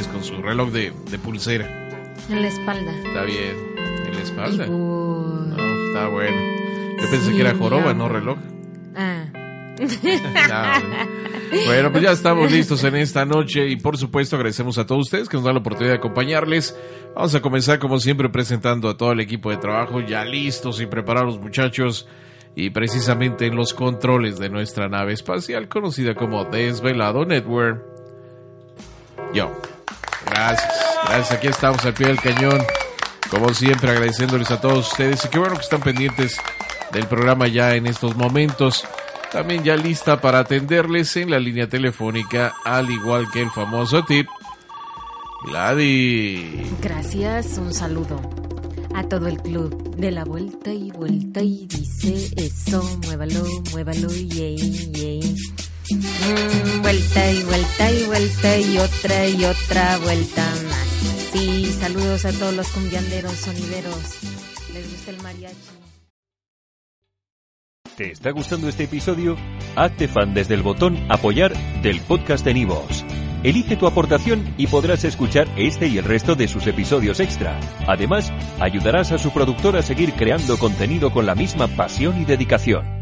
Con su reloj de, pulsera. En la espalda. Está bien. En la espalda. No, está bueno. Yo pensé que era joroba, no reloj. Ah. bueno, pues ya estamos listos en esta noche y por supuesto agradecemos a todos ustedes que nos dan la oportunidad de acompañarles. Vamos a comenzar como siempre presentando a todo el equipo de trabajo ya listos y preparados muchachos y precisamente en los controles de nuestra nave espacial conocida como Desvelado Network yo. Gracias, gracias. Aquí estamos al pie del cañón. Como siempre, agradeciéndoles a todos ustedes. Y qué bueno que están pendientes del programa ya en estos momentos. También ya lista para atenderles en la línea telefónica, al igual que el famoso tip. Gladys. Gracias, un saludo a todo el club de la vuelta y vuelta y dice eso, muévalo, muévalo, yay, yay. Mm, vuelta y vuelta y vuelta y otra y otra vuelta más. Sí, saludos a todos los cumbianderos, sonideros. ¿Les gusta el mariachi? ¿Te está gustando este episodio? Hazte fan desde el botón apoyar del podcast de Nivos. Elige tu aportación y podrás escuchar este y el resto de sus episodios extra. Además, ayudarás a su productor a seguir creando contenido con la misma pasión y dedicación.